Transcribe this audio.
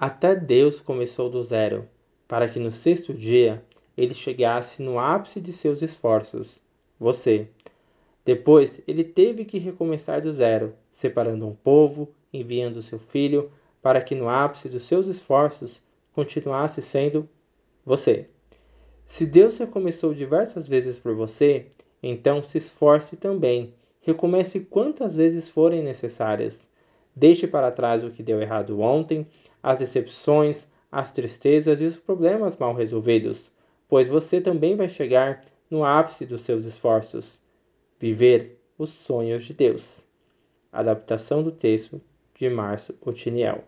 Até Deus começou do zero, para que no sexto dia ele chegasse no ápice de seus esforços, você. Depois ele teve que recomeçar do zero, separando um povo, enviando seu filho, para que no ápice dos seus esforços continuasse sendo você. Se Deus recomeçou diversas vezes por você, então se esforce também. Recomece quantas vezes forem necessárias. Deixe para trás o que deu errado ontem, as decepções, as tristezas e os problemas mal resolvidos, pois você também vai chegar no ápice dos seus esforços. Viver os sonhos de Deus. Adaptação do texto de Márcio Otiniel.